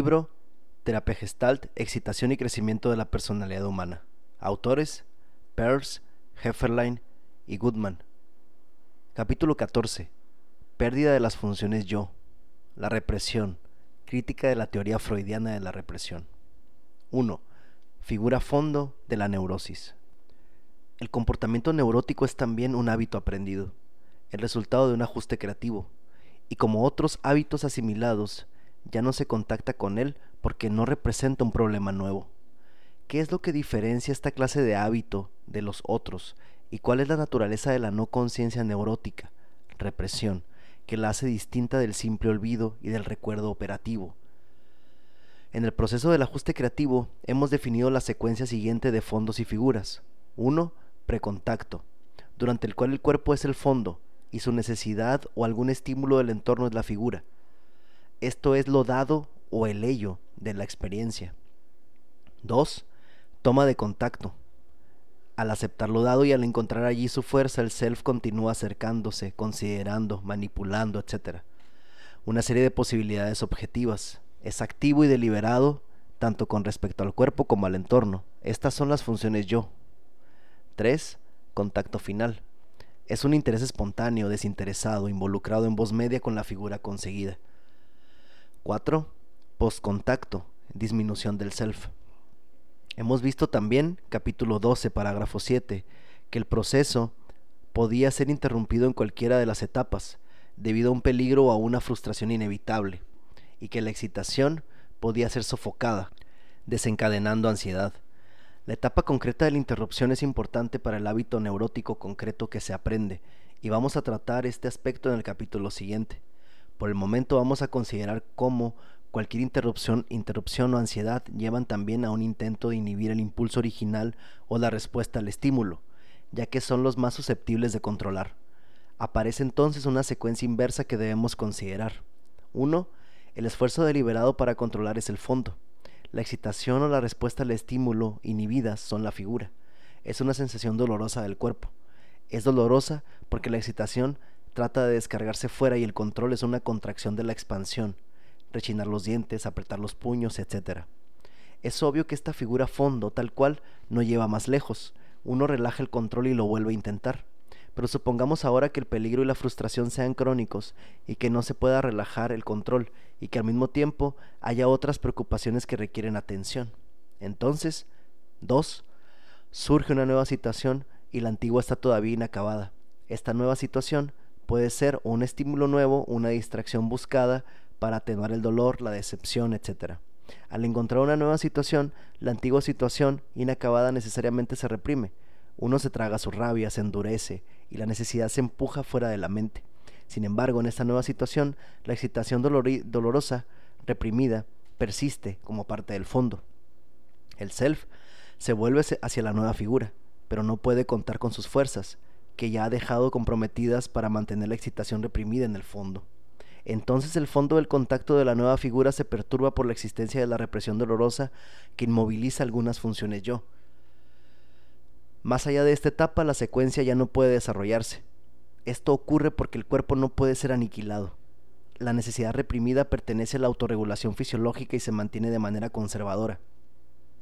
Libro Terapia Gestalt, Excitación y Crecimiento de la Personalidad Humana. Autores Peirce, Hefferlein y Goodman. Capítulo 14. Pérdida de las funciones yo. La represión. Crítica de la teoría freudiana de la represión. 1. Figura fondo de la neurosis. El comportamiento neurótico es también un hábito aprendido, el resultado de un ajuste creativo, y como otros hábitos asimilados, ya no se contacta con él porque no representa un problema nuevo. ¿Qué es lo que diferencia esta clase de hábito de los otros y cuál es la naturaleza de la no conciencia neurótica, represión, que la hace distinta del simple olvido y del recuerdo operativo? En el proceso del ajuste creativo hemos definido la secuencia siguiente de fondos y figuras. 1. Precontacto, durante el cual el cuerpo es el fondo y su necesidad o algún estímulo del entorno es la figura. Esto es lo dado o el ello de la experiencia. 2. Toma de contacto. Al aceptar lo dado y al encontrar allí su fuerza, el self continúa acercándose, considerando, manipulando, etc. Una serie de posibilidades objetivas. Es activo y deliberado tanto con respecto al cuerpo como al entorno. Estas son las funciones yo. 3. Contacto final. Es un interés espontáneo, desinteresado, involucrado en voz media con la figura conseguida. 4. Postcontacto, disminución del self. Hemos visto también, capítulo 12, parágrafo 7, que el proceso podía ser interrumpido en cualquiera de las etapas, debido a un peligro o a una frustración inevitable, y que la excitación podía ser sofocada, desencadenando ansiedad. La etapa concreta de la interrupción es importante para el hábito neurótico concreto que se aprende, y vamos a tratar este aspecto en el capítulo siguiente. Por el momento vamos a considerar cómo cualquier interrupción, interrupción o ansiedad llevan también a un intento de inhibir el impulso original o la respuesta al estímulo, ya que son los más susceptibles de controlar. Aparece entonces una secuencia inversa que debemos considerar. 1. El esfuerzo deliberado para controlar es el fondo. La excitación o la respuesta al estímulo inhibidas son la figura. Es una sensación dolorosa del cuerpo. Es dolorosa porque la excitación trata de descargarse fuera y el control es una contracción de la expansión, rechinar los dientes, apretar los puños, etc. Es obvio que esta figura fondo tal cual no lleva más lejos, uno relaja el control y lo vuelve a intentar. Pero supongamos ahora que el peligro y la frustración sean crónicos y que no se pueda relajar el control y que al mismo tiempo haya otras preocupaciones que requieren atención. Entonces, dos, surge una nueva situación y la antigua está todavía inacabada. Esta nueva situación puede ser un estímulo nuevo, una distracción buscada para atenuar el dolor, la decepción, etc. Al encontrar una nueva situación, la antigua situación inacabada necesariamente se reprime. Uno se traga su rabia, se endurece y la necesidad se empuja fuera de la mente. Sin embargo, en esta nueva situación, la excitación dolorosa, reprimida, persiste como parte del fondo. El self se vuelve hacia la nueva figura, pero no puede contar con sus fuerzas, que ya ha dejado comprometidas para mantener la excitación reprimida en el fondo. Entonces el fondo del contacto de la nueva figura se perturba por la existencia de la represión dolorosa que inmoviliza algunas funciones yo. Más allá de esta etapa, la secuencia ya no puede desarrollarse. Esto ocurre porque el cuerpo no puede ser aniquilado. La necesidad reprimida pertenece a la autorregulación fisiológica y se mantiene de manera conservadora.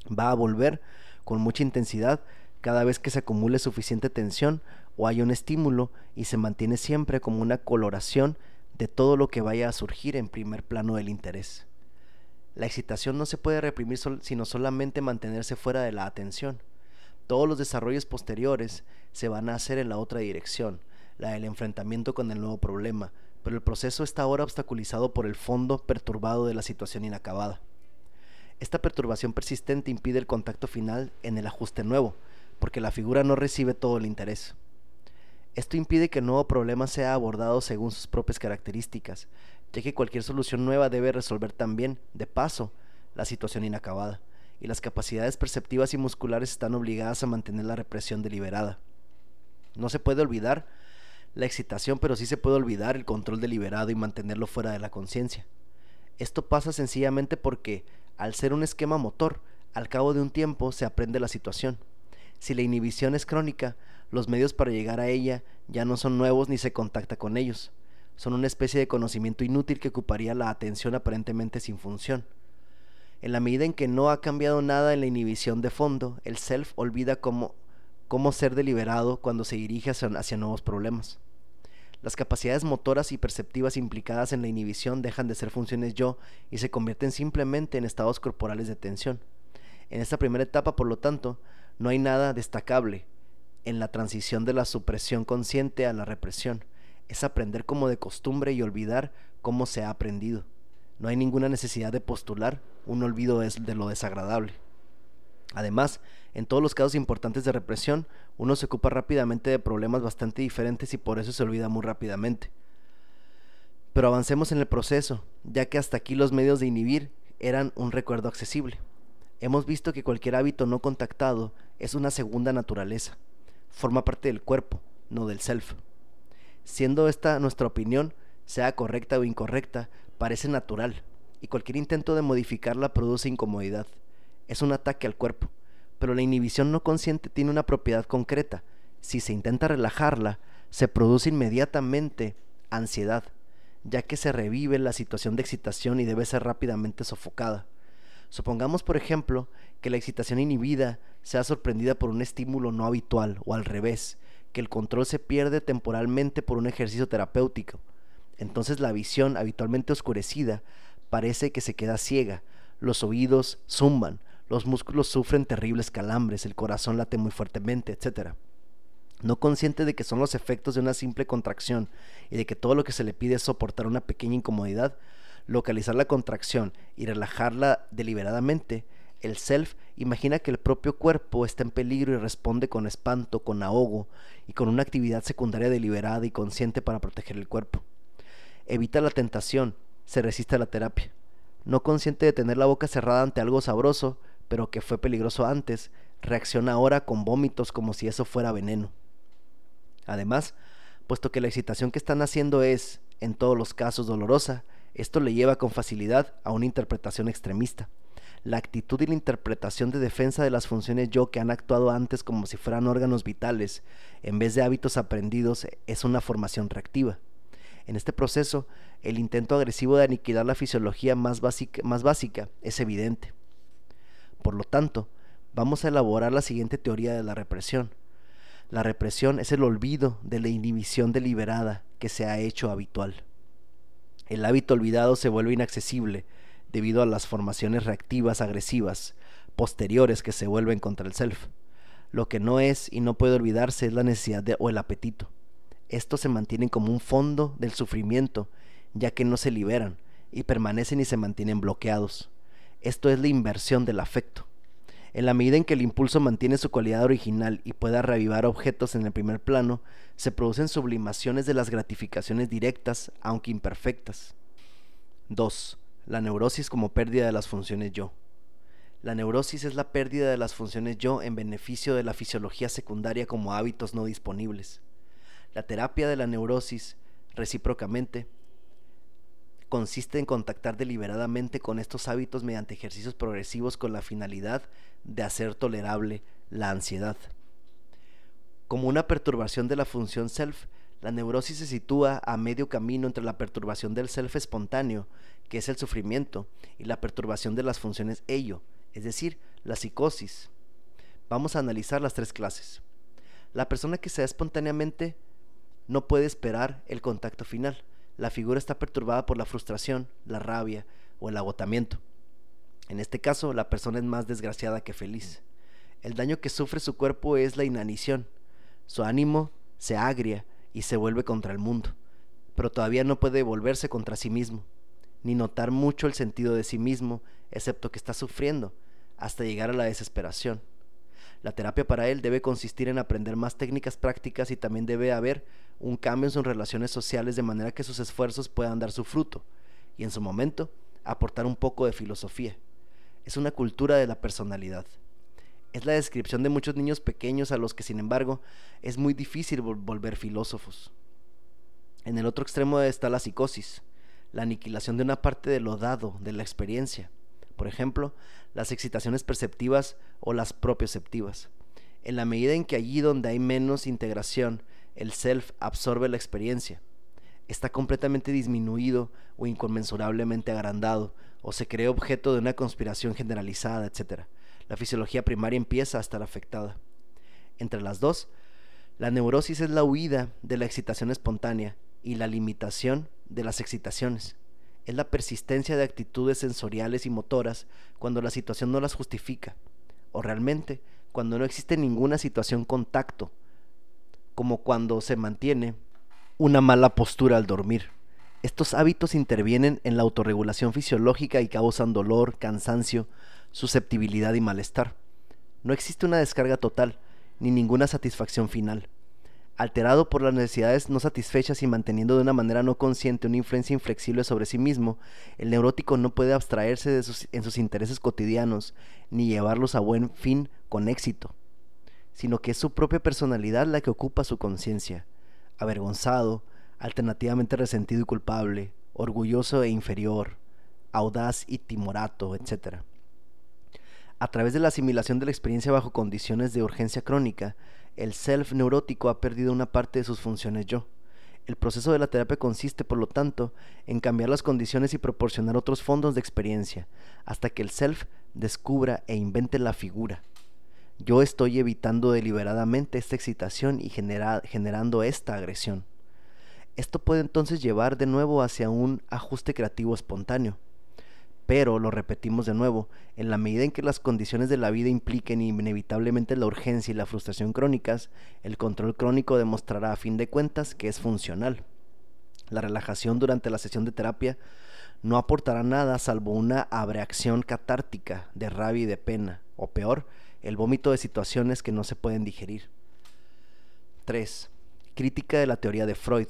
Va a volver con mucha intensidad cada vez que se acumule suficiente tensión o hay un estímulo y se mantiene siempre como una coloración de todo lo que vaya a surgir en primer plano del interés. La excitación no se puede reprimir sino solamente mantenerse fuera de la atención. Todos los desarrollos posteriores se van a hacer en la otra dirección, la del enfrentamiento con el nuevo problema, pero el proceso está ahora obstaculizado por el fondo perturbado de la situación inacabada. Esta perturbación persistente impide el contacto final en el ajuste nuevo, porque la figura no recibe todo el interés. Esto impide que el nuevo problema sea abordado según sus propias características, ya que cualquier solución nueva debe resolver también, de paso, la situación inacabada, y las capacidades perceptivas y musculares están obligadas a mantener la represión deliberada. No se puede olvidar la excitación, pero sí se puede olvidar el control deliberado y mantenerlo fuera de la conciencia. Esto pasa sencillamente porque, al ser un esquema motor, al cabo de un tiempo se aprende la situación. Si la inhibición es crónica, los medios para llegar a ella ya no son nuevos ni se contacta con ellos. Son una especie de conocimiento inútil que ocuparía la atención aparentemente sin función. En la medida en que no ha cambiado nada en la inhibición de fondo, el self olvida cómo, cómo ser deliberado cuando se dirige hacia, hacia nuevos problemas. Las capacidades motoras y perceptivas implicadas en la inhibición dejan de ser funciones yo y se convierten simplemente en estados corporales de tensión. En esta primera etapa, por lo tanto, no hay nada destacable en la transición de la supresión consciente a la represión. Es aprender como de costumbre y olvidar cómo se ha aprendido. No hay ninguna necesidad de postular un olvido de lo desagradable. Además, en todos los casos importantes de represión, uno se ocupa rápidamente de problemas bastante diferentes y por eso se olvida muy rápidamente. Pero avancemos en el proceso, ya que hasta aquí los medios de inhibir eran un recuerdo accesible. Hemos visto que cualquier hábito no contactado es una segunda naturaleza, forma parte del cuerpo, no del self. Siendo esta nuestra opinión, sea correcta o incorrecta, parece natural, y cualquier intento de modificarla produce incomodidad. Es un ataque al cuerpo, pero la inhibición no consciente tiene una propiedad concreta. Si se intenta relajarla, se produce inmediatamente ansiedad, ya que se revive la situación de excitación y debe ser rápidamente sofocada. Supongamos, por ejemplo, que la excitación inhibida sea sorprendida por un estímulo no habitual o al revés, que el control se pierde temporalmente por un ejercicio terapéutico. Entonces la visión, habitualmente oscurecida, parece que se queda ciega, los oídos zumban, los músculos sufren terribles calambres, el corazón late muy fuertemente, etc. No consciente de que son los efectos de una simple contracción y de que todo lo que se le pide es soportar una pequeña incomodidad, localizar la contracción y relajarla deliberadamente, el self imagina que el propio cuerpo está en peligro y responde con espanto, con ahogo y con una actividad secundaria deliberada y consciente para proteger el cuerpo. Evita la tentación, se resiste a la terapia. No consciente de tener la boca cerrada ante algo sabroso, pero que fue peligroso antes, reacciona ahora con vómitos como si eso fuera veneno. Además, puesto que la excitación que están haciendo es, en todos los casos, dolorosa, esto le lleva con facilidad a una interpretación extremista. La actitud y la interpretación de defensa de las funciones yo que han actuado antes como si fueran órganos vitales, en vez de hábitos aprendidos, es una formación reactiva. En este proceso, el intento agresivo de aniquilar la fisiología más básica, más básica es evidente. Por lo tanto, vamos a elaborar la siguiente teoría de la represión. La represión es el olvido de la inhibición deliberada que se ha hecho habitual. El hábito olvidado se vuelve inaccesible debido a las formaciones reactivas agresivas posteriores que se vuelven contra el self. Lo que no es y no puede olvidarse es la necesidad o el apetito. Estos se mantienen como un fondo del sufrimiento, ya que no se liberan y permanecen y se mantienen bloqueados. Esto es la inversión del afecto. En la medida en que el impulso mantiene su cualidad original y pueda reavivar objetos en el primer plano, se producen sublimaciones de las gratificaciones directas, aunque imperfectas. 2. La neurosis como pérdida de las funciones yo. La neurosis es la pérdida de las funciones yo en beneficio de la fisiología secundaria como hábitos no disponibles. La terapia de la neurosis, recíprocamente, consiste en contactar deliberadamente con estos hábitos mediante ejercicios progresivos con la finalidad de hacer tolerable la ansiedad. Como una perturbación de la función self, la neurosis se sitúa a medio camino entre la perturbación del self espontáneo, que es el sufrimiento, y la perturbación de las funciones ello, es decir, la psicosis. Vamos a analizar las tres clases. La persona que se da espontáneamente no puede esperar el contacto final, la figura está perturbada por la frustración, la rabia o el agotamiento. En este caso, la persona es más desgraciada que feliz. El daño que sufre su cuerpo es la inanición. Su ánimo se agria y se vuelve contra el mundo, pero todavía no puede volverse contra sí mismo, ni notar mucho el sentido de sí mismo, excepto que está sufriendo, hasta llegar a la desesperación. La terapia para él debe consistir en aprender más técnicas prácticas y también debe haber un cambio en sus relaciones sociales de manera que sus esfuerzos puedan dar su fruto y en su momento aportar un poco de filosofía. Es una cultura de la personalidad. Es la descripción de muchos niños pequeños a los que sin embargo es muy difícil volver filósofos. En el otro extremo está la psicosis, la aniquilación de una parte de lo dado, de la experiencia. Por ejemplo, las excitaciones perceptivas o las propioceptivas. En la medida en que allí donde hay menos integración, el self absorbe la experiencia. está completamente disminuido o inconmensurablemente agrandado, o se cree objeto de una conspiración generalizada, etc. La fisiología primaria empieza a estar afectada. Entre las dos, la neurosis es la huida de la excitación espontánea y la limitación de las excitaciones. Es la persistencia de actitudes sensoriales y motoras cuando la situación no las justifica, o realmente cuando no existe ninguna situación contacto, como cuando se mantiene una mala postura al dormir. Estos hábitos intervienen en la autorregulación fisiológica y causan dolor, cansancio, susceptibilidad y malestar. No existe una descarga total, ni ninguna satisfacción final. Alterado por las necesidades no satisfechas y manteniendo de una manera no consciente una influencia inflexible sobre sí mismo, el neurótico no puede abstraerse de en sus intereses cotidianos, ni llevarlos a buen fin con éxito, sino que es su propia personalidad la que ocupa su conciencia avergonzado, alternativamente resentido y culpable, orgulloso e inferior, audaz y timorato, etc. A través de la asimilación de la experiencia bajo condiciones de urgencia crónica, el self neurótico ha perdido una parte de sus funciones yo. El proceso de la terapia consiste, por lo tanto, en cambiar las condiciones y proporcionar otros fondos de experiencia, hasta que el self descubra e invente la figura, yo estoy evitando deliberadamente esta excitación y generando esta agresión. Esto puede entonces llevar de nuevo hacia un ajuste creativo espontáneo. Pero, lo repetimos de nuevo, en la medida en que las condiciones de la vida impliquen inevitablemente la urgencia y la frustración crónicas, el control crónico demostrará a fin de cuentas que es funcional. La relajación durante la sesión de terapia no aportará nada salvo una abreacción catártica de rabia y de pena, o peor, el vómito de situaciones que no se pueden digerir. 3. Crítica de la teoría de Freud.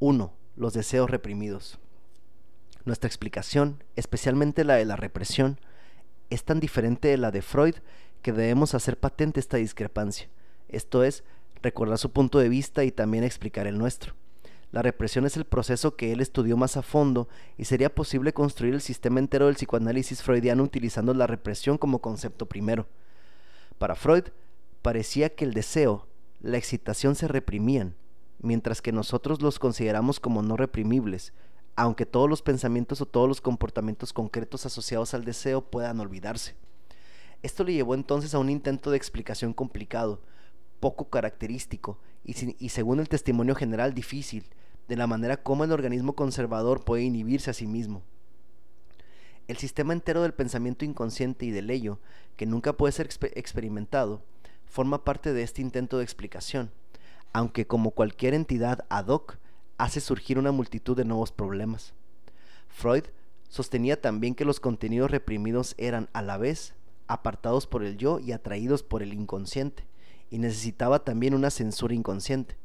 1. Los deseos reprimidos. Nuestra explicación, especialmente la de la represión, es tan diferente de la de Freud que debemos hacer patente esta discrepancia, esto es, recordar su punto de vista y también explicar el nuestro. La represión es el proceso que él estudió más a fondo y sería posible construir el sistema entero del psicoanálisis freudiano utilizando la represión como concepto primero. Para Freud, parecía que el deseo, la excitación se reprimían, mientras que nosotros los consideramos como no reprimibles, aunque todos los pensamientos o todos los comportamientos concretos asociados al deseo puedan olvidarse. Esto le llevó entonces a un intento de explicación complicado, poco característico y, según el testimonio general difícil, de la manera como el organismo conservador puede inhibirse a sí mismo. El sistema entero del pensamiento inconsciente y del ello, que nunca puede ser experimentado, forma parte de este intento de explicación, aunque como cualquier entidad ad hoc, hace surgir una multitud de nuevos problemas. Freud sostenía también que los contenidos reprimidos eran a la vez apartados por el yo y atraídos por el inconsciente, y necesitaba también una censura inconsciente.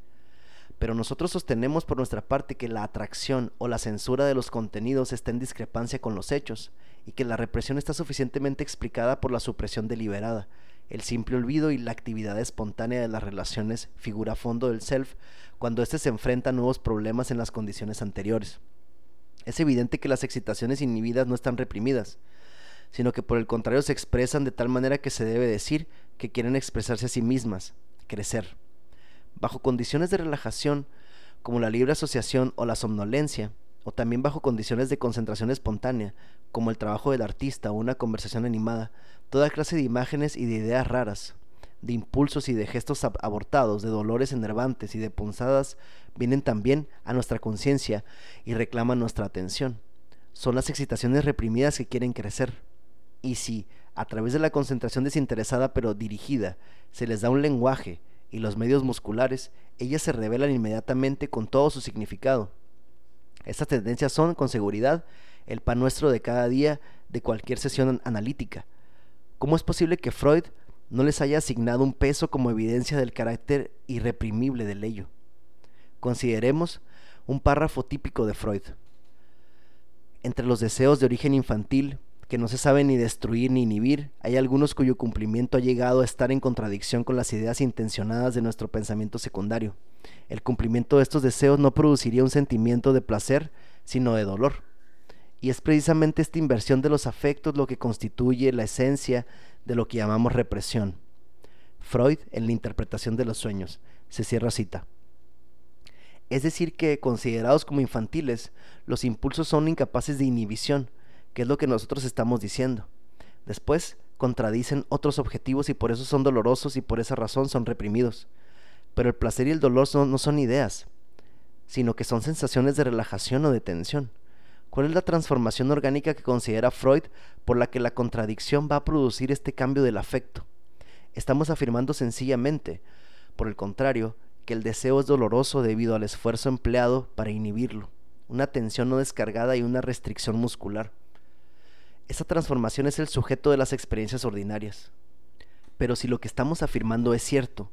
Pero nosotros sostenemos por nuestra parte que la atracción o la censura de los contenidos está en discrepancia con los hechos y que la represión está suficientemente explicada por la supresión deliberada, el simple olvido y la actividad espontánea de las relaciones figura fondo del self cuando éste se enfrenta a nuevos problemas en las condiciones anteriores. Es evidente que las excitaciones inhibidas no están reprimidas, sino que por el contrario se expresan de tal manera que se debe decir que quieren expresarse a sí mismas, crecer bajo condiciones de relajación como la libre asociación o la somnolencia, o también bajo condiciones de concentración espontánea, como el trabajo del artista o una conversación animada, toda clase de imágenes y de ideas raras, de impulsos y de gestos abortados, de dolores enervantes y de punzadas, vienen también a nuestra conciencia y reclaman nuestra atención. Son las excitaciones reprimidas que quieren crecer. Y si, a través de la concentración desinteresada pero dirigida, se les da un lenguaje, y los medios musculares, ellas se revelan inmediatamente con todo su significado. Estas tendencias son, con seguridad, el pan nuestro de cada día de cualquier sesión analítica. ¿Cómo es posible que Freud no les haya asignado un peso como evidencia del carácter irreprimible del ello? Consideremos un párrafo típico de Freud. Entre los deseos de origen infantil, que no se sabe ni destruir ni inhibir, hay algunos cuyo cumplimiento ha llegado a estar en contradicción con las ideas intencionadas de nuestro pensamiento secundario. El cumplimiento de estos deseos no produciría un sentimiento de placer, sino de dolor. Y es precisamente esta inversión de los afectos lo que constituye la esencia de lo que llamamos represión. Freud, en la interpretación de los sueños, se cierra cita. Es decir, que considerados como infantiles, los impulsos son incapaces de inhibición, que es lo que nosotros estamos diciendo. Después, contradicen otros objetivos y por eso son dolorosos y por esa razón son reprimidos. Pero el placer y el dolor no son ideas, sino que son sensaciones de relajación o de tensión. ¿Cuál es la transformación orgánica que considera Freud por la que la contradicción va a producir este cambio del afecto? Estamos afirmando sencillamente, por el contrario, que el deseo es doloroso debido al esfuerzo empleado para inhibirlo, una tensión no descargada y una restricción muscular. Esa transformación es el sujeto de las experiencias ordinarias. Pero si lo que estamos afirmando es cierto,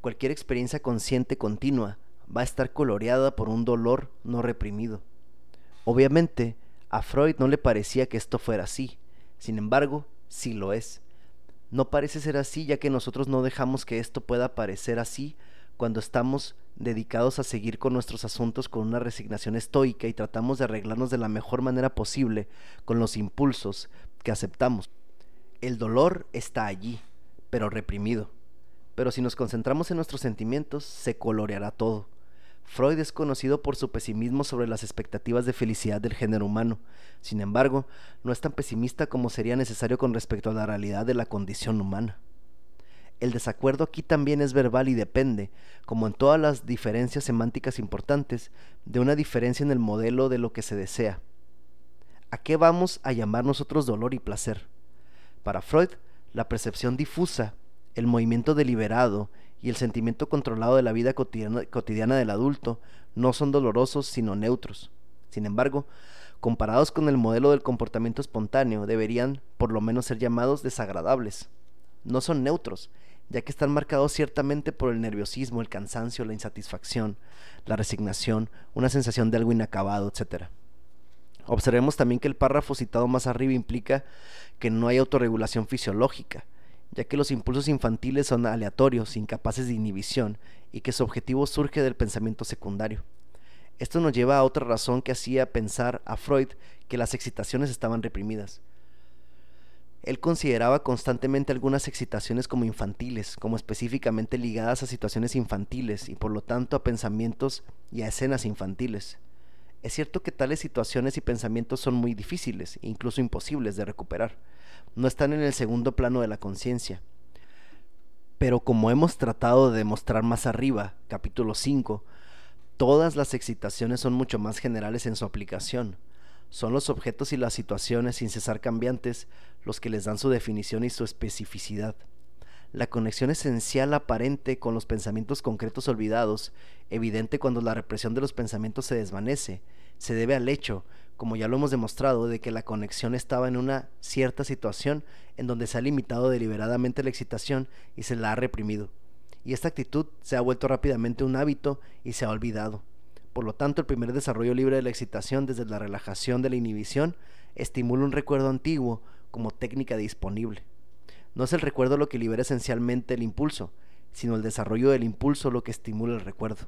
cualquier experiencia consciente continua va a estar coloreada por un dolor no reprimido. Obviamente, a Freud no le parecía que esto fuera así, sin embargo, sí lo es. No parece ser así ya que nosotros no dejamos que esto pueda parecer así cuando estamos dedicados a seguir con nuestros asuntos con una resignación estoica y tratamos de arreglarnos de la mejor manera posible con los impulsos que aceptamos. El dolor está allí, pero reprimido. Pero si nos concentramos en nuestros sentimientos, se coloreará todo. Freud es conocido por su pesimismo sobre las expectativas de felicidad del género humano. Sin embargo, no es tan pesimista como sería necesario con respecto a la realidad de la condición humana. El desacuerdo aquí también es verbal y depende, como en todas las diferencias semánticas importantes, de una diferencia en el modelo de lo que se desea. ¿A qué vamos a llamar nosotros dolor y placer? Para Freud, la percepción difusa, el movimiento deliberado y el sentimiento controlado de la vida cotidiana, del adulto no son dolorosos sino neutros. Sin embargo, comparados con el modelo del comportamiento espontáneo, deberían por lo menos ser llamados desagradables. No son neutros, ya que están marcados ciertamente por el nerviosismo, el cansancio, la insatisfacción, la resignación, una sensación de algo inacabado, etc. Observemos también que el párrafo citado más arriba implica que no hay autorregulación fisiológica, ya que los impulsos infantiles son aleatorios, incapaces de inhibición, y que su objetivo surge del pensamiento secundario. Esto nos lleva a otra razón que hacía pensar a Freud que las excitaciones estaban reprimidas. Él consideraba constantemente algunas excitaciones como infantiles, como específicamente ligadas a situaciones infantiles y por lo tanto a pensamientos y a escenas infantiles. Es cierto que tales situaciones y pensamientos son muy difíciles, incluso imposibles de recuperar no están en el segundo plano de la conciencia. Pero como hemos tratado de demostrar más arriba, capítulo 5, todas las excitaciones son mucho más generales en su aplicación. Son los objetos y las situaciones sin cesar cambiantes los que les dan su definición y su especificidad. La conexión esencial aparente con los pensamientos concretos olvidados, evidente cuando la represión de los pensamientos se desvanece, se debe al hecho como ya lo hemos demostrado, de que la conexión estaba en una cierta situación en donde se ha limitado deliberadamente la excitación y se la ha reprimido. Y esta actitud se ha vuelto rápidamente un hábito y se ha olvidado. Por lo tanto, el primer desarrollo libre de la excitación desde la relajación de la inhibición estimula un recuerdo antiguo como técnica disponible. No es el recuerdo lo que libera esencialmente el impulso, sino el desarrollo del impulso lo que estimula el recuerdo.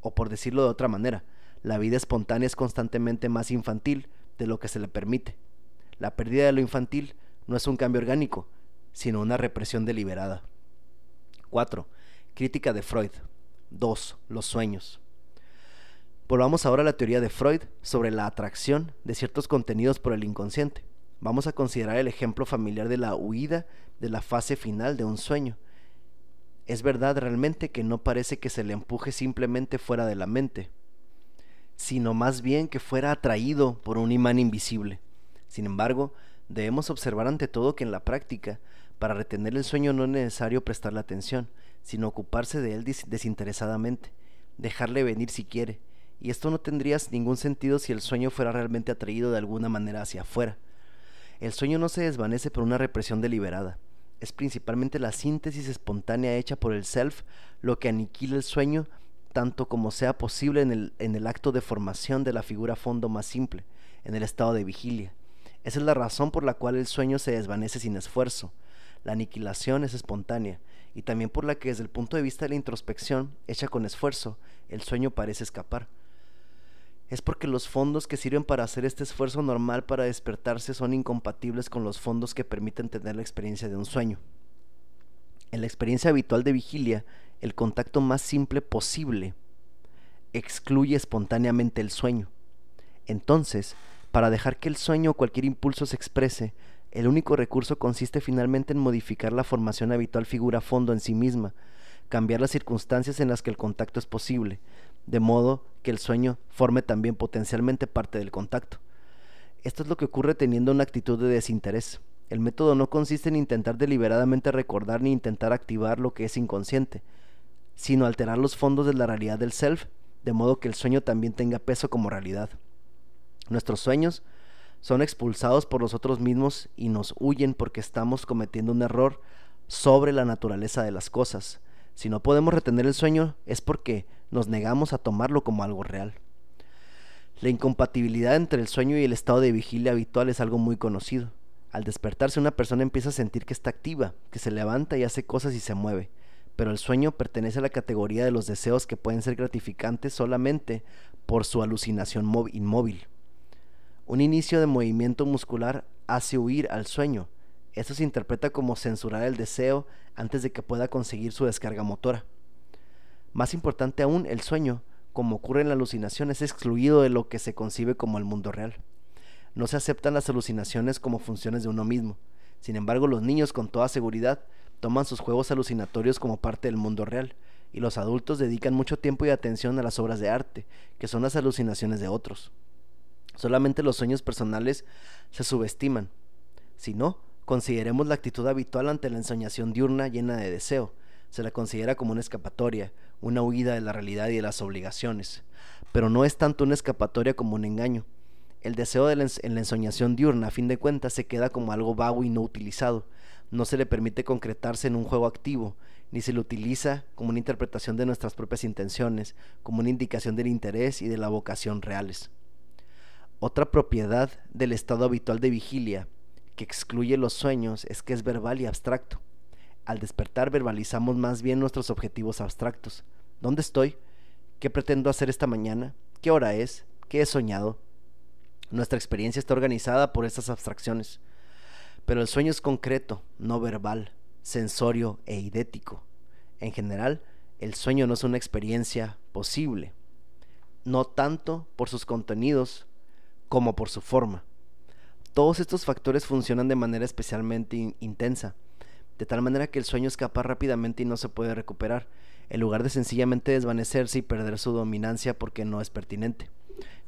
O por decirlo de otra manera, la vida espontánea es constantemente más infantil de lo que se le permite. La pérdida de lo infantil no es un cambio orgánico, sino una represión deliberada. 4. Crítica de Freud. 2. Los sueños. Volvamos ahora a la teoría de Freud sobre la atracción de ciertos contenidos por el inconsciente. Vamos a considerar el ejemplo familiar de la huida de la fase final de un sueño. Es verdad realmente que no parece que se le empuje simplemente fuera de la mente, sino más bien que fuera atraído por un imán invisible. Sin embargo, debemos observar ante todo que en la práctica, para retener el sueño no es necesario prestarle atención, sino ocuparse de él desinteresadamente, dejarle venir si quiere, y esto no tendría ningún sentido si el sueño fuera realmente atraído de alguna manera hacia afuera. El sueño no se desvanece por una represión deliberada, es principalmente la síntesis espontánea hecha por el self lo que aniquila el sueño tanto como sea posible en el, en el acto de formación de la figura fondo más simple, en el estado de vigilia. Esa es la razón por la cual el sueño se desvanece sin esfuerzo. La aniquilación es espontánea, y también por la que desde el punto de vista de la introspección, hecha con esfuerzo, el sueño parece escapar. Es porque los fondos que sirven para hacer este esfuerzo normal para despertarse son incompatibles con los fondos que permiten tener la experiencia de un sueño. En la experiencia habitual de vigilia, el contacto más simple posible excluye espontáneamente el sueño. Entonces, para dejar que el sueño o cualquier impulso se exprese, el único recurso consiste finalmente en modificar la formación habitual figura-fondo en sí misma, cambiar las circunstancias en las que el contacto es posible, de modo que el sueño forme también potencialmente parte del contacto. Esto es lo que ocurre teniendo una actitud de desinterés. El método no consiste en intentar deliberadamente recordar ni intentar activar lo que es inconsciente, sino alterar los fondos de la realidad del self, de modo que el sueño también tenga peso como realidad. Nuestros sueños son expulsados por nosotros mismos y nos huyen porque estamos cometiendo un error sobre la naturaleza de las cosas. Si no podemos retener el sueño es porque nos negamos a tomarlo como algo real. La incompatibilidad entre el sueño y el estado de vigilia habitual es algo muy conocido. Al despertarse una persona empieza a sentir que está activa, que se levanta y hace cosas y se mueve, pero el sueño pertenece a la categoría de los deseos que pueden ser gratificantes solamente por su alucinación inmóvil. Un inicio de movimiento muscular hace huir al sueño. Esto se interpreta como censurar el deseo antes de que pueda conseguir su descarga motora. Más importante aún, el sueño, como ocurre en la alucinación, es excluido de lo que se concibe como el mundo real. No se aceptan las alucinaciones como funciones de uno mismo. Sin embargo, los niños con toda seguridad toman sus juegos alucinatorios como parte del mundo real, y los adultos dedican mucho tiempo y atención a las obras de arte, que son las alucinaciones de otros. Solamente los sueños personales se subestiman. Si no, consideremos la actitud habitual ante la ensoñación diurna llena de deseo. Se la considera como una escapatoria, una huida de la realidad y de las obligaciones. Pero no es tanto una escapatoria como un engaño. El deseo de en la ensoñación diurna, a fin de cuentas, se queda como algo vago y no utilizado. No se le permite concretarse en un juego activo, ni se le utiliza como una interpretación de nuestras propias intenciones, como una indicación del interés y de la vocación reales. Otra propiedad del estado habitual de vigilia, que excluye los sueños, es que es verbal y abstracto. Al despertar verbalizamos más bien nuestros objetivos abstractos. ¿Dónde estoy? ¿Qué pretendo hacer esta mañana? ¿Qué hora es? ¿Qué he soñado? Nuestra experiencia está organizada por estas abstracciones. Pero el sueño es concreto, no verbal, sensorio e idético. En general, el sueño no es una experiencia posible, no tanto por sus contenidos como por su forma. Todos estos factores funcionan de manera especialmente intensa, de tal manera que el sueño escapa rápidamente y no se puede recuperar, en lugar de sencillamente desvanecerse y perder su dominancia porque no es pertinente.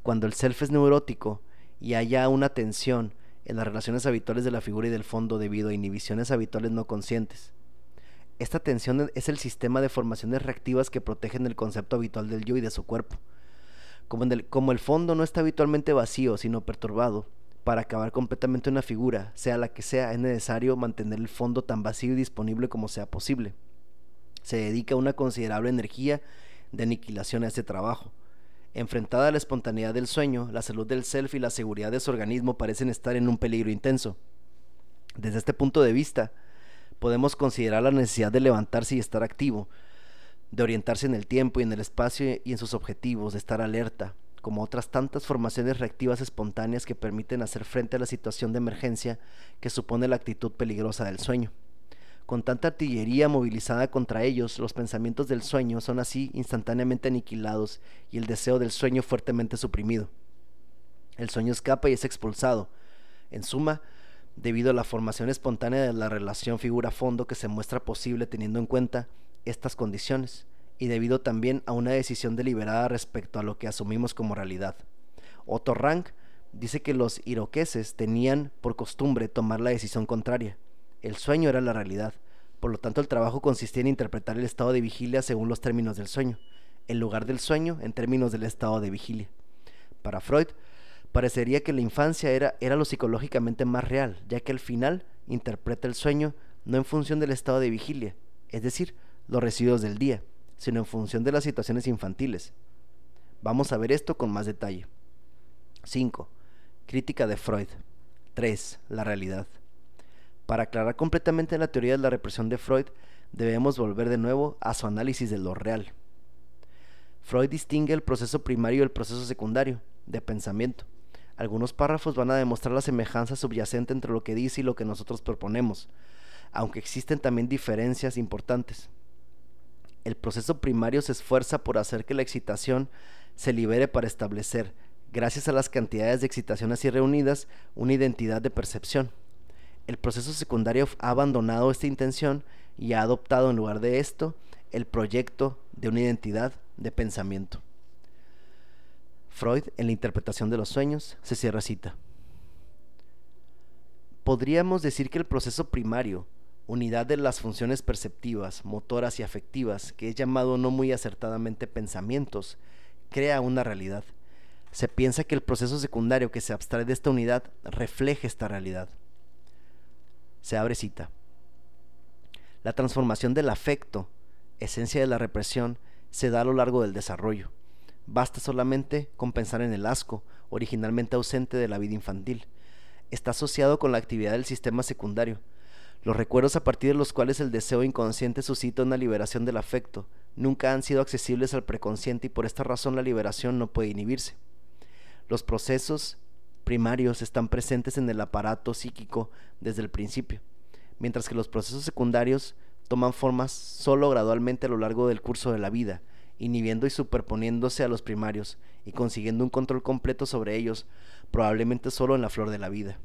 Cuando el self es neurótico y haya una tensión en las relaciones habituales de la figura y del fondo debido a inhibiciones habituales no conscientes. Esta tensión es el sistema de formaciones reactivas que protegen el concepto habitual del yo y de su cuerpo. Como, el, fondo no está habitualmente vacío, sino perturbado, para acabar completamente una figura, sea la que sea, es necesario mantener el fondo tan vacío y disponible como sea posible. Se dedica una considerable energía de aniquilación a este trabajo. Enfrentada a la espontaneidad del sueño, la salud del self y la seguridad de su organismo parecen estar en un peligro intenso. Desde este punto de vista, podemos considerar la necesidad de levantarse y estar activo, de orientarse en el tiempo y en el espacio y en sus objetivos, de estar alerta, como otras tantas formaciones reactivas espontáneas que permiten hacer frente a la situación de emergencia que supone la actitud peligrosa del sueño. Con tanta artillería movilizada contra ellos, los pensamientos del sueño son así instantáneamente aniquilados y el deseo del sueño fuertemente suprimido. El sueño escapa y es expulsado. En suma, debido a la formación espontánea de la relación figura-fondo que se muestra posible teniendo en cuenta estas condiciones y debido también a una decisión deliberada respecto a lo que asumimos como realidad. Otto Rank dice que los iroqueses tenían por costumbre tomar la decisión contraria. El sueño era la realidad, por lo tanto el trabajo consistía en interpretar el estado de vigilia según los términos del sueño, en lugar del sueño en términos del estado de vigilia. Para Freud, parecería que la infancia era, era lo psicológicamente más real, ya que al final interpreta el sueño no en función del estado de vigilia, es decir, los residuos del día, sino en función de las situaciones infantiles. Vamos a ver esto con más detalle. 5. Crítica de Freud. 3. La realidad. Para aclarar completamente la teoría de la represión de Freud, debemos volver de nuevo a su análisis de lo real. Freud distingue el proceso primario y el proceso secundario de pensamiento. Algunos párrafos van a demostrar la semejanza subyacente entre lo que dice y lo que nosotros proponemos, aunque existen también diferencias importantes. El proceso primario se esfuerza por hacer que la excitación se libere para establecer, gracias a las cantidades de excitación así reunidas, una identidad de percepción. El proceso secundario ha abandonado esta intención y ha adoptado en lugar de esto el proyecto de una identidad de pensamiento. Freud, en la interpretación de los sueños, se cierra cita. Podríamos decir que el proceso primario, unidad de las funciones perceptivas, motoras y afectivas, que es llamado no muy acertadamente pensamientos, crea una realidad. Se piensa que el proceso secundario que se abstrae de esta unidad refleja esta realidad. Se abre cita. La transformación del afecto, esencia de la represión, se da a lo largo del desarrollo. Basta solamente con pensar en el asco, originalmente ausente de la vida infantil. Está asociado con la actividad del sistema secundario, los recuerdos a partir de los cuales el deseo inconsciente suscita una liberación del afecto nunca han sido accesibles al preconsciente y por esta razón la liberación no puede inhibirse. Los procesos primarios están presentes en el aparato psíquico desde el principio, mientras que los procesos secundarios toman formas solo gradualmente a lo largo del curso de la vida, inhibiendo y superponiéndose a los primarios y consiguiendo un control completo sobre ellos, probablemente solo en la flor de la vida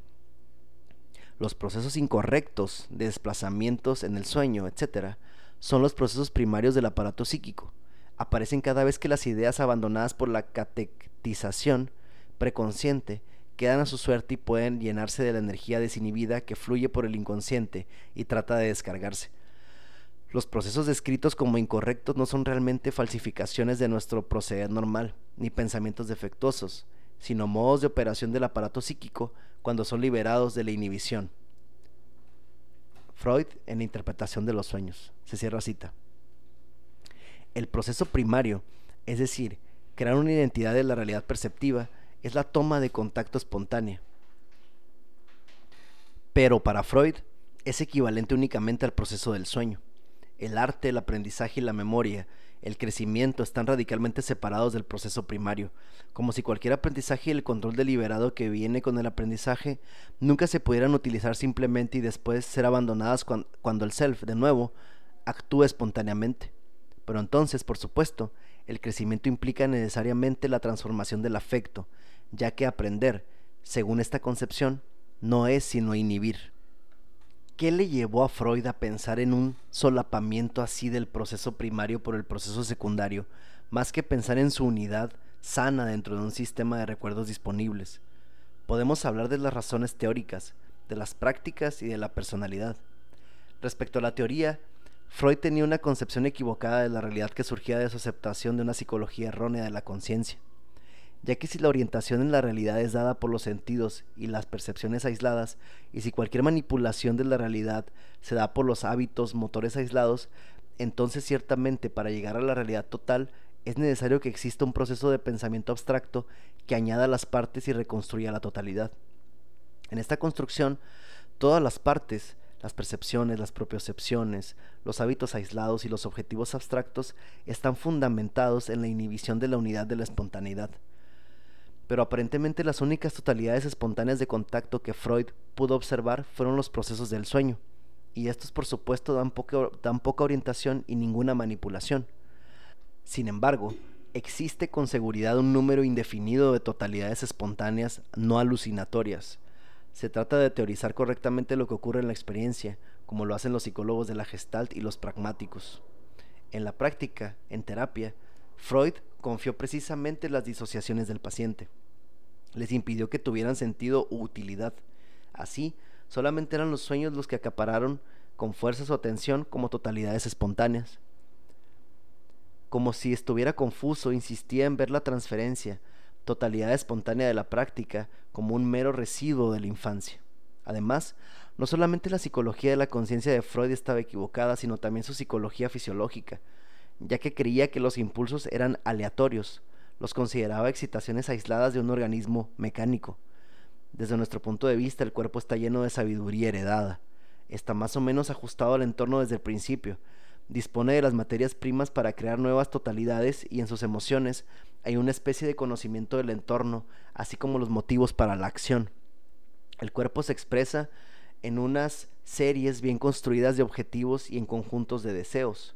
los procesos incorrectos de desplazamientos en el sueño, etc., son los procesos primarios del aparato psíquico. Aparecen cada vez que las ideas abandonadas por la catectización preconsciente quedan a su suerte y pueden llenarse de la energía desinhibida que fluye por el inconsciente y trata de descargarse. Los procesos descritos como incorrectos no son realmente falsificaciones de nuestro proceder normal, ni pensamientos defectuosos, sino modos de operación del aparato psíquico cuando son liberados de la inhibición. Freud en la interpretación de los sueños. Se cierra cita. El proceso primario, es decir, crear una identidad de la realidad perceptiva, es la toma de contacto espontánea. Pero para Freud es equivalente únicamente al proceso del sueño. El arte, el aprendizaje y la memoria el crecimiento están radicalmente separados del proceso primario, como si cualquier aprendizaje y el control deliberado que viene con el aprendizaje nunca se pudieran utilizar simplemente y después ser abandonadas cuando el self, de nuevo, actúa espontáneamente. Pero entonces, por supuesto, el crecimiento implica necesariamente la transformación del afecto, ya que aprender, según esta concepción, no es sino inhibir. ¿Qué le llevó a Freud a pensar en un solapamiento así del proceso primario por el proceso secundario, más que pensar en su unidad sana dentro de un sistema de recuerdos disponibles? Podemos hablar de las razones teóricas, de las prácticas y de la personalidad. Respecto a la teoría, Freud tenía una concepción equivocada de la realidad que surgía de su aceptación de una psicología errónea de la conciencia ya que si la orientación en la realidad es dada por los sentidos y las percepciones aisladas, y si cualquier manipulación de la realidad se da por los hábitos motores aislados, entonces ciertamente para llegar a la realidad total es necesario que exista un proceso de pensamiento abstracto que añada las partes y reconstruya la totalidad. En esta construcción, todas las partes, las percepciones, las propiocepciones, los hábitos aislados y los objetivos abstractos están fundamentados en la inhibición de la unidad de la espontaneidad pero aparentemente las únicas totalidades espontáneas de contacto que Freud pudo observar fueron los procesos del sueño, y estos por supuesto dan dan poca orientación y ninguna manipulación. Sin embargo, existe con seguridad un número indefinido de totalidades espontáneas no alucinatorias. Se trata de teorizar correctamente lo que ocurre en la experiencia, como lo hacen los psicólogos de la Gestalt y los pragmáticos. En la práctica, en terapia, Freud confió precisamente en las disociaciones del paciente. Les impidió que tuvieran sentido u utilidad. Así, solamente eran los sueños los que acapararon con fuerza su atención como totalidades espontáneas. Como si estuviera confuso, insistía en ver la transferencia, totalidad espontánea de la práctica, como un mero residuo de la infancia. Además, no solamente la psicología de la conciencia de Freud estaba equivocada, sino también su psicología fisiológica, ya que creía que los impulsos eran aleatorios, los consideraba excitaciones aisladas de un organismo mecánico. Desde nuestro punto de vista, el cuerpo está lleno de sabiduría heredada, está más o menos ajustado al entorno desde el principio, dispone de las materias primas para crear nuevas totalidades y en sus emociones hay una especie de conocimiento del entorno, así como los motivos para la acción. El cuerpo se expresa en unas series bien construidas de objetivos y en conjuntos de deseos.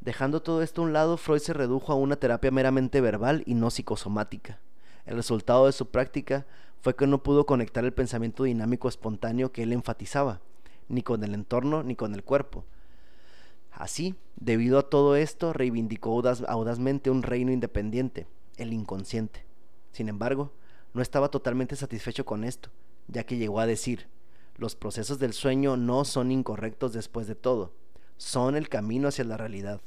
Dejando todo esto a un lado, Freud se redujo a una terapia meramente verbal y no psicosomática. El resultado de su práctica fue que no pudo conectar el pensamiento dinámico espontáneo que él enfatizaba, ni con el entorno ni con el cuerpo. Así, debido a todo esto, reivindicó audazmente un reino independiente, el inconsciente. Sin embargo, no estaba totalmente satisfecho con esto, ya que llegó a decir, los procesos del sueño no son incorrectos después de todo, son el camino hacia la realidad.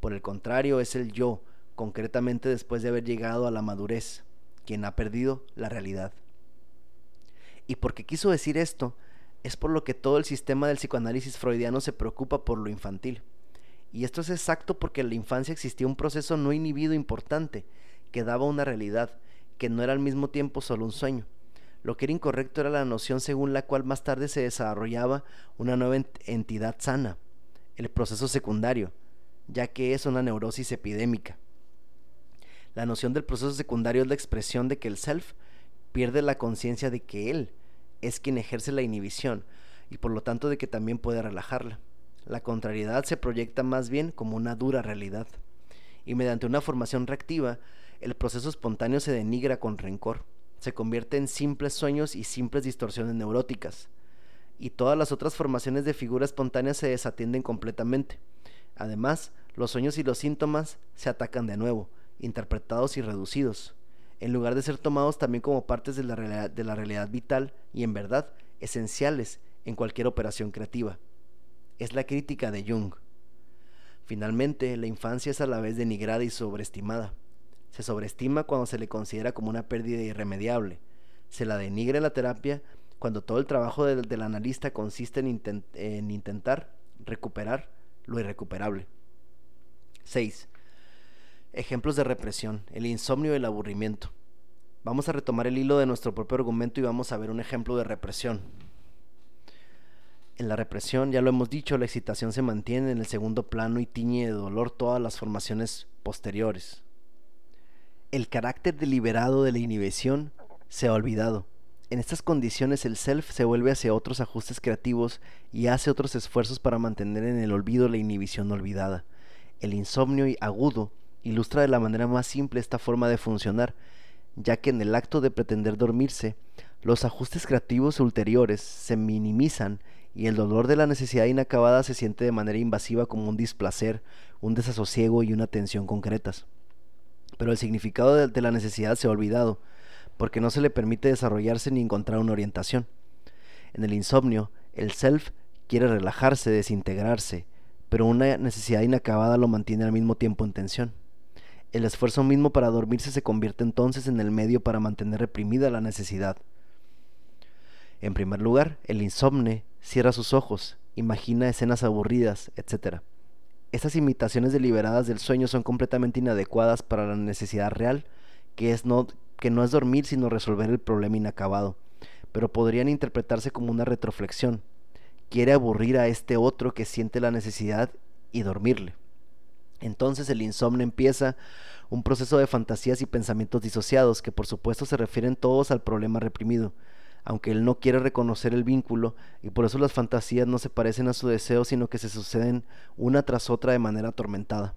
Por el contrario, es el yo, concretamente después de haber llegado a la madurez, quien ha perdido la realidad. Y porque quiso decir esto, es por lo que todo el sistema del psicoanálisis freudiano se preocupa por lo infantil. Y esto es exacto porque en la infancia existía un proceso no inhibido importante, que daba una realidad, que no era al mismo tiempo solo un sueño. Lo que era incorrecto era la noción según la cual más tarde se desarrollaba una nueva entidad sana, el proceso secundario, ya que es una neurosis epidémica. La noción del proceso secundario es la expresión de que el self pierde la conciencia de que él es quien ejerce la inhibición y por lo tanto de que también puede relajarla. La contrariedad se proyecta más bien como una dura realidad y mediante una formación reactiva el proceso espontáneo se denigra con rencor, se convierte en simples sueños y simples distorsiones neuróticas y todas las otras formaciones de figura espontánea se desatienden completamente. Además, los sueños y los síntomas se atacan de nuevo, interpretados y reducidos, en lugar de ser tomados también como partes de la, realidad, vital y en verdad esenciales en cualquier operación creativa. Es la crítica de Jung. Finalmente, la infancia es a la vez denigrada y sobreestimada. Se sobreestima cuando se le considera como una pérdida irremediable. Se la denigra en la terapia cuando todo el trabajo del, analista consiste en, intentar recuperar lo irrecuperable. 6. Ejemplos de represión, el insomnio y el aburrimiento. Vamos a retomar el hilo de nuestro propio argumento y vamos a ver un ejemplo de represión. En la represión, ya lo hemos dicho, la excitación se mantiene en el segundo plano y tiñe de dolor todas las formaciones posteriores. El carácter deliberado de la inhibición se ha olvidado en estas condiciones el self se vuelve hacia otros ajustes creativos y hace otros esfuerzos para mantener en el olvido la inhibición olvidada. El insomnio agudo ilustra de la manera más simple esta forma de funcionar, ya que en el acto de pretender dormirse, los ajustes creativos ulteriores se minimizan y el dolor de la necesidad inacabada se siente de manera invasiva como un displacer, un desasosiego y una tensión concretas. Pero el significado de, la necesidad se ha olvidado, porque no se le permite desarrollarse ni encontrar una orientación. En el insomnio, el self quiere relajarse, desintegrarse, pero una necesidad inacabada lo mantiene al mismo tiempo en tensión. El esfuerzo mismo para dormirse se convierte entonces en el medio para mantener reprimida la necesidad. En primer lugar, el insomne cierra sus ojos, imagina escenas aburridas, etc. Estas imitaciones deliberadas del sueño son completamente inadecuadas para la necesidad real, que es no que no es dormir sino resolver el problema inacabado, pero podrían interpretarse como una retroflexión. Quiere aburrir a este otro que siente la necesidad y dormirle. Entonces el insomnio empieza un proceso de fantasías y pensamientos disociados que por supuesto se refieren todos al problema reprimido, aunque él no quiere reconocer el vínculo y por eso las fantasías no se parecen a su deseo sino que se suceden una tras otra de manera atormentada.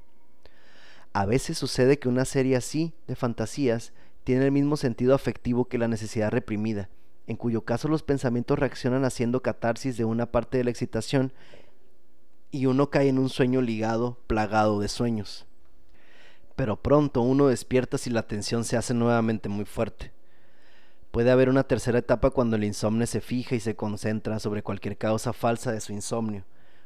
A veces sucede que una serie así de fantasías tiene el mismo sentido afectivo que la necesidad reprimida, en cuyo caso los pensamientos reaccionan haciendo catarsis de una parte de la excitación y uno cae en un sueño ligado, plagado de sueños. Pero pronto uno despierta si la tensión se hace nuevamente muy fuerte. Puede haber una tercera etapa cuando el insomnio se fija y se concentra sobre cualquier causa falsa de su insomnio,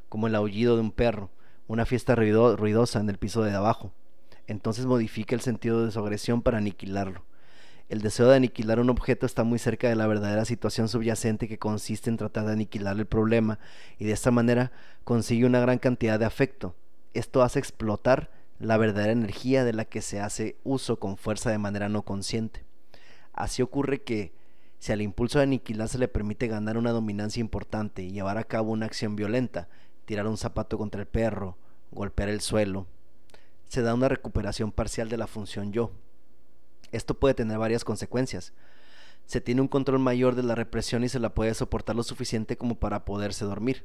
como el aullido de un perro, una fiesta ruidosa en el piso de abajo. Entonces modifica el sentido de su agresión para aniquilarlo. El deseo de aniquilar un objeto está muy cerca de la verdadera situación subyacente que consiste en tratar de aniquilar el problema y de esta manera consigue una gran cantidad de afecto. Esto hace explotar la verdadera energía de la que se hace uso con fuerza de manera no consciente. Así ocurre que si al impulso de aniquilar se le permite ganar una dominancia importante y llevar a cabo una acción violenta, tirar un zapato contra el perro, golpear el suelo, se da una recuperación parcial de la función yo. Esto puede tener varias consecuencias. Se tiene un control mayor de la represión y se la puede soportar lo suficiente como para poderse dormir.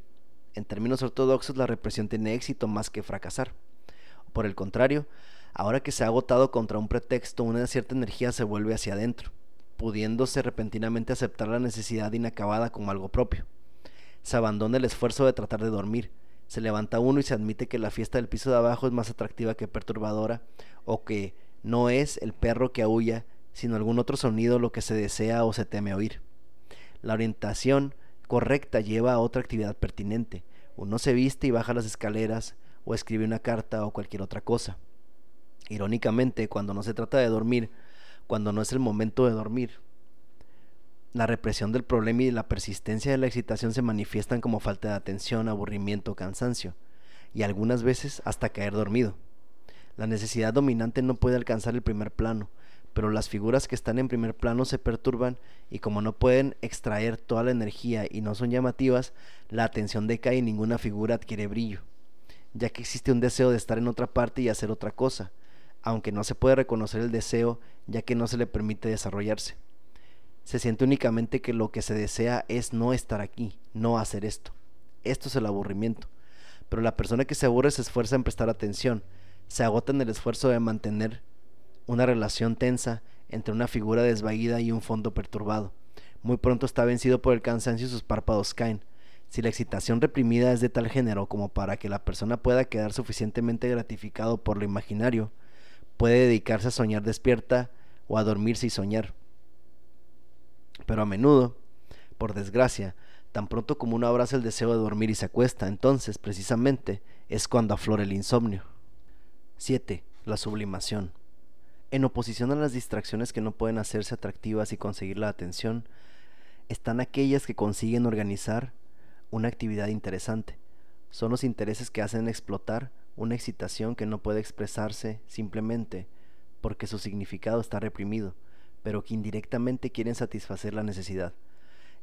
En términos ortodoxos, la represión tiene éxito más que fracasar. Por el contrario, ahora que se ha agotado contra un pretexto, una cierta energía se vuelve hacia adentro, pudiéndose repentinamente aceptar la necesidad inacabada como algo propio. Se abandona el esfuerzo de tratar de dormir, se levanta uno y se admite que la fiesta del piso de abajo es más atractiva que perturbadora, o que no es el perro que aúlla, sino algún otro sonido lo que se desea o se teme oír. La orientación correcta lleva a otra actividad pertinente. Uno se viste y baja las escaleras, o escribe una carta o cualquier otra cosa. Irónicamente, cuando no se trata de dormir, cuando no es el momento de dormir, la represión del problema y la persistencia de la excitación se manifiestan como falta de atención, aburrimiento, cansancio, y algunas veces hasta caer dormido. La necesidad dominante no puede alcanzar el primer plano, pero las figuras que están en primer plano se perturban y como no pueden extraer toda la energía y no son llamativas, la atención decae y ninguna figura adquiere brillo, ya que existe un deseo de estar en otra parte y hacer otra cosa, aunque no se puede reconocer el deseo ya que no se le permite desarrollarse se siente únicamente que lo que se desea es no estar aquí, no hacer esto. Esto es el aburrimiento. Pero la persona que se aburre se esfuerza en prestar atención, se agota en el esfuerzo de mantener una relación tensa entre una figura desvaída y un fondo perturbado. Muy pronto está vencido por el cansancio y sus párpados caen. Si la excitación reprimida es de tal género como para que la persona pueda quedar suficientemente gratificado por lo imaginario, puede dedicarse a soñar despierta o a dormirse y soñar. Pero a menudo, por desgracia, tan pronto como uno abraza el deseo de dormir y se acuesta, entonces, precisamente, es cuando aflora el insomnio. 7. La sublimación. En oposición a las distracciones que no pueden hacerse atractivas y conseguir la atención, están aquellas que consiguen organizar una actividad interesante. Son los intereses que hacen explotar una excitación que no puede expresarse simplemente porque su significado está reprimido pero que indirectamente quieren satisfacer la necesidad.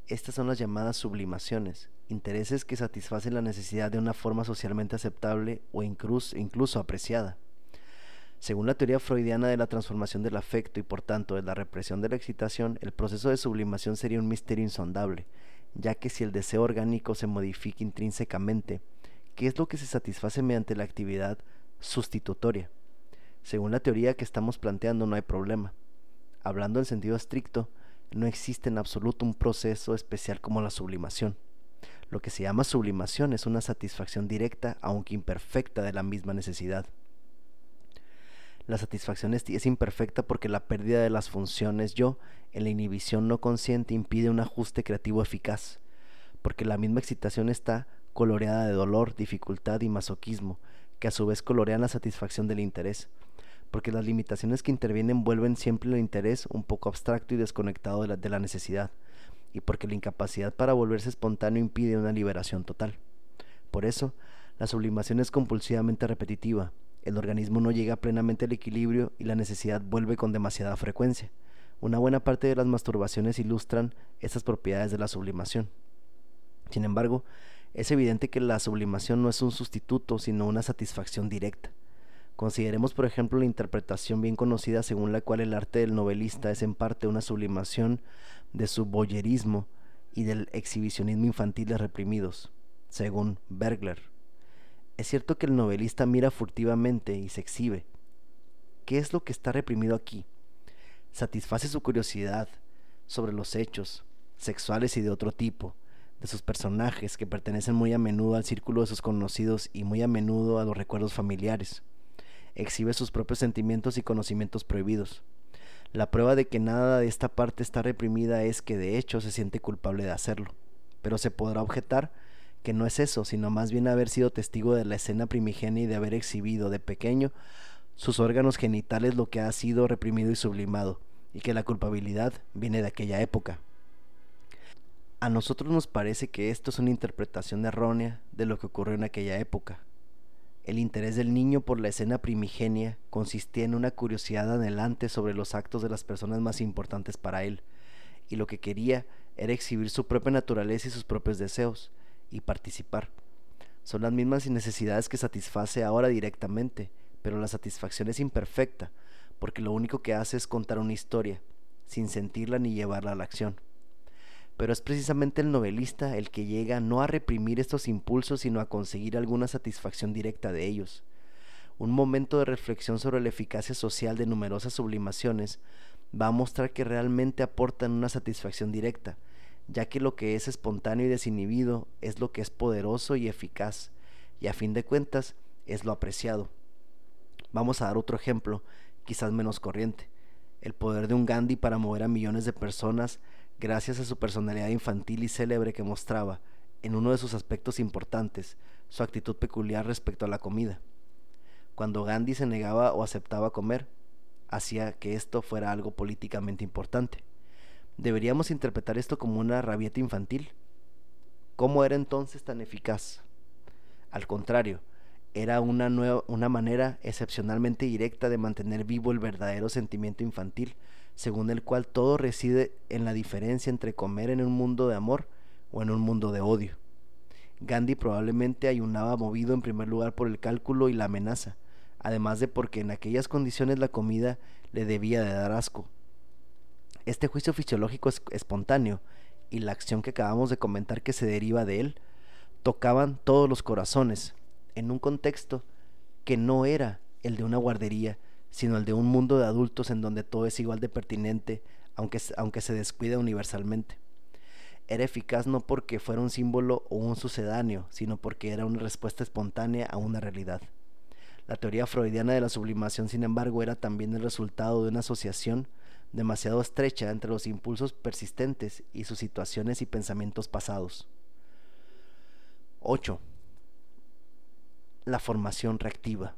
Estas son las llamadas sublimaciones, intereses que satisfacen la necesidad de una forma socialmente aceptable o incluso, incluso apreciada. Según la teoría freudiana de la transformación del afecto y por tanto de la represión de la excitación, el proceso de sublimación sería un misterio insondable, ya que si el deseo orgánico se modifica intrínsecamente, ¿qué es lo que se satisface mediante la actividad sustitutoria? Según la teoría que estamos planteando no hay problema hablando en sentido estricto, no existe en absoluto un proceso especial como la sublimación. Lo que se llama sublimación es una satisfacción directa, aunque imperfecta, de la misma necesidad. La satisfacción es, imperfecta porque la pérdida de las funciones yo en la inhibición no consciente impide un ajuste creativo eficaz, porque la misma excitación está coloreada de dolor, dificultad y masoquismo, que a su vez colorean la satisfacción del interés porque las limitaciones que intervienen vuelven siempre el interés un poco abstracto y desconectado de la, de la necesidad, y porque la incapacidad para volverse espontáneo impide una liberación total. Por eso, la sublimación es compulsivamente repetitiva, el organismo no llega plenamente al equilibrio y la necesidad vuelve con demasiada frecuencia. Una buena parte de las masturbaciones ilustran estas propiedades de la sublimación. Sin embargo, es evidente que la sublimación no es un sustituto, sino una satisfacción directa. Consideremos, por ejemplo, la interpretación bien conocida según la cual el arte del novelista es en parte una sublimación de su boyerismo y del exhibicionismo infantil de reprimidos, según Bergler. Es cierto que el novelista mira furtivamente y se exhibe. ¿Qué es lo que está reprimido aquí? Satisface su curiosidad sobre los hechos, sexuales y de otro tipo, de sus personajes que pertenecen muy a menudo al círculo de sus conocidos y muy a menudo a los recuerdos familiares exhibe sus propios sentimientos y conocimientos prohibidos. La prueba de que nada de esta parte está reprimida es que de hecho se siente culpable de hacerlo. Pero se podrá objetar que no es eso, sino más bien haber sido testigo de la escena primigenia y de haber exhibido de pequeño sus órganos genitales lo que ha sido reprimido y sublimado, y que la culpabilidad viene de aquella época. A nosotros nos parece que esto es una interpretación errónea de lo que ocurrió en aquella época, el interés del niño por la escena primigenia consistía en una curiosidad adelante sobre los actos de las personas más importantes para él, y lo que quería era exhibir su propia naturaleza y sus propios deseos, y participar. Son las mismas necesidades que satisface ahora directamente, pero la satisfacción es imperfecta, porque lo único que hace es contar una historia, sin sentirla ni llevarla a la acción pero es precisamente el novelista el que llega no a reprimir estos impulsos, sino a conseguir alguna satisfacción directa de ellos. un momento de reflexión sobre la eficacia social de numerosas sublimaciones va a mostrar que realmente aportan una satisfacción directa, ya que lo que es espontáneo y desinhibido es lo que es poderoso y eficaz, y a fin de cuentas es lo apreciado. Vamos a dar otro ejemplo, quizás menos corriente. El poder de un Gandhi para mover a millones de personas gracias a su personalidad infantil y célebre que mostraba, en uno de sus aspectos importantes, su actitud peculiar respecto a la comida. Cuando Gandhi se negaba o aceptaba comer, hacía que esto fuera algo políticamente importante. ¿Deberíamos interpretar esto como una rabieta infantil? ¿Cómo era entonces tan eficaz? Al contrario, era una, nueva, una manera excepcionalmente directa de mantener vivo el verdadero sentimiento infantil, según el cual todo reside en la diferencia entre comer en un mundo de amor o en un mundo de odio. Gandhi probablemente ayunaba movido en primer lugar por el cálculo y la amenaza, además de porque en aquellas condiciones la comida le debía de dar asco. Este juicio fisiológico es espontáneo y la acción que acabamos de comentar que se deriva de él tocaban todos los corazones, en un contexto que no era el de una guardería, sino el de un mundo de adultos en donde todo es igual de pertinente, aunque, aunque se descuida universalmente. Era eficaz no porque fuera un símbolo o un sucedáneo, sino porque era una respuesta espontánea a una realidad. La teoría freudiana de la sublimación, sin embargo, era también el resultado de una asociación demasiado estrecha entre los impulsos persistentes y sus situaciones y pensamientos pasados. 8. La formación reactiva.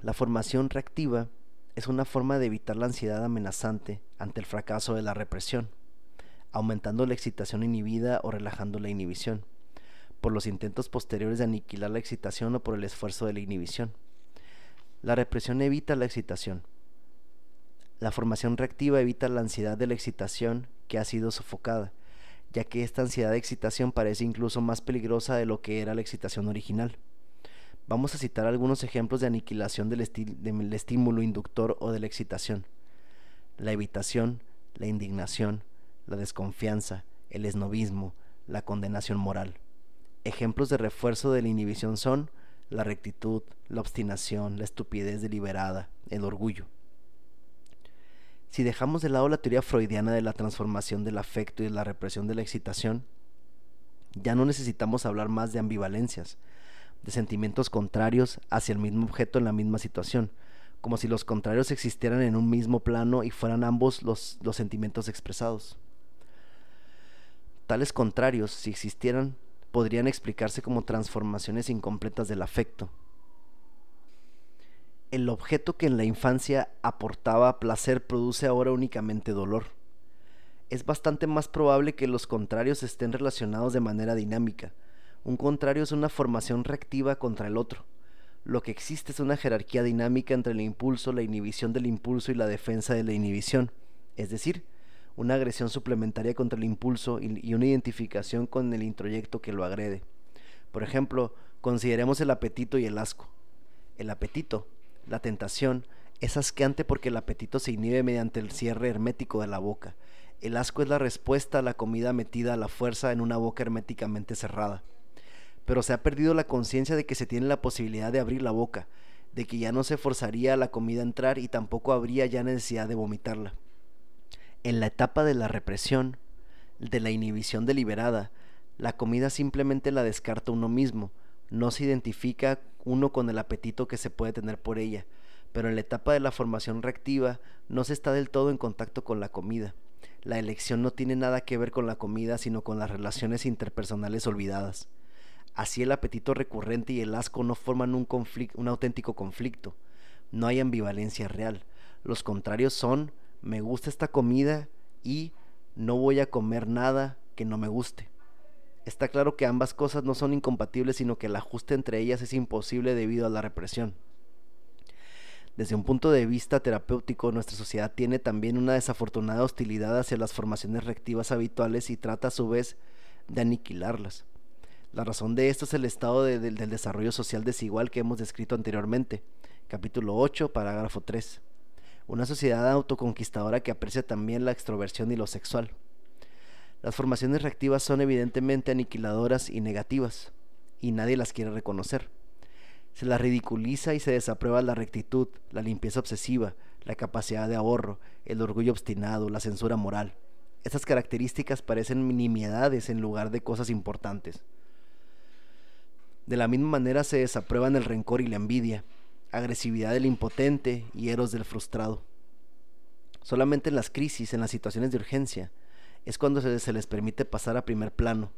La formación reactiva es una forma de evitar la ansiedad amenazante ante el fracaso de la represión, aumentando la excitación inhibida o relajando la inhibición por los intentos posteriores de aniquilar la excitación o por el esfuerzo de la inhibición. La represión evita la excitación. La formación reactiva evita la ansiedad de la excitación que ha sido sofocada, ya que esta ansiedad de excitación parece incluso más peligrosa de lo que era la excitación original. Vamos a citar algunos ejemplos de aniquilación del, estímulo inductor o de la excitación. La evitación, la indignación, la desconfianza, el esnovismo, la condenación moral. Ejemplos de refuerzo de la inhibición son la rectitud, la obstinación, la estupidez deliberada, el orgullo. Si dejamos de lado la teoría freudiana de la transformación del afecto y de la represión de la excitación, ya no necesitamos hablar más de ambivalencias, de sentimientos contrarios hacia el mismo objeto en la misma situación, como si los contrarios existieran en un mismo plano y fueran ambos los, los sentimientos expresados. Tales contrarios, si existieran, podrían explicarse como transformaciones incompletas del afecto. El objeto que en la infancia aportaba placer produce ahora únicamente dolor. Es bastante más probable que los contrarios estén relacionados de manera dinámica. Un contrario es una formación reactiva contra el otro. Lo que existe es una jerarquía dinámica entre el impulso, la inhibición del impulso y la defensa de la inhibición. Es decir, una agresión suplementaria contra el impulso y, una identificación con el introyecto que lo agrede. Por ejemplo, consideremos el apetito y el asco. El apetito, la tentación, es asqueante porque el apetito se inhibe mediante el cierre hermético de la boca. El asco es la respuesta a la comida metida a la fuerza en una boca herméticamente cerrada. Pero se ha perdido la conciencia de que se tiene la posibilidad de abrir la boca, de que ya no se forzaría la comida a entrar y tampoco habría ya necesidad de vomitarla en la etapa de la represión, de la inhibición deliberada, la comida simplemente la descarta uno mismo, no se identifica uno con el apetito que se puede tener por ella, pero en la etapa de la formación reactiva no se está del todo en contacto con la comida. La elección no tiene nada que ver con la comida, sino con las relaciones interpersonales olvidadas. Así el apetito recurrente y el asco no forman un, un auténtico conflicto. No hay ambivalencia real. Los contrarios son me gusta esta comida y no voy a comer nada que no me guste. Está claro que ambas cosas no son incompatibles, sino que el ajuste entre ellas es imposible debido a la represión. Desde un punto de vista terapéutico, nuestra sociedad tiene también una desafortunada hostilidad hacia las formaciones reactivas habituales y trata a su vez de aniquilarlas. La razón de esto es el estado del desarrollo social desigual que hemos descrito anteriormente, capítulo 8, parágrafo 3 una sociedad autoconquistadora que aprecia también la extroversión y lo sexual. Las formaciones reactivas son evidentemente aniquiladoras y negativas, y nadie las quiere reconocer. Se la ridiculiza y se desaprueba la rectitud, la limpieza obsesiva, la capacidad de ahorro, el orgullo obstinado, la censura moral. Estas características parecen nimiedades en lugar de cosas importantes. De la misma manera se desaprueban el rencor y la envidia, agresividad del impotente y eros del frustrado. Solamente en las crisis, en las situaciones de urgencia, es cuando se, les permite pasar a primer plano.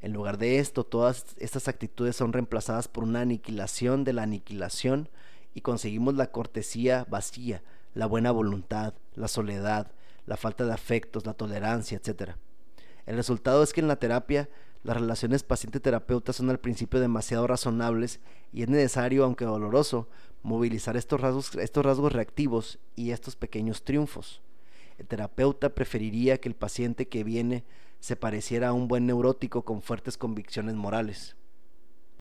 En lugar de esto, todas estas actitudes son reemplazadas por una aniquilación de la aniquilación y conseguimos la cortesía vacía, la buena voluntad, la soledad, la falta de afectos, la tolerancia, etc. El resultado es que en la terapia las relaciones paciente-terapeuta son al principio demasiado razonables y es necesario, aunque doloroso, movilizar estos rasgos reactivos y estos pequeños triunfos. El terapeuta preferiría que el paciente que viene se pareciera a un buen neurótico con fuertes convicciones morales.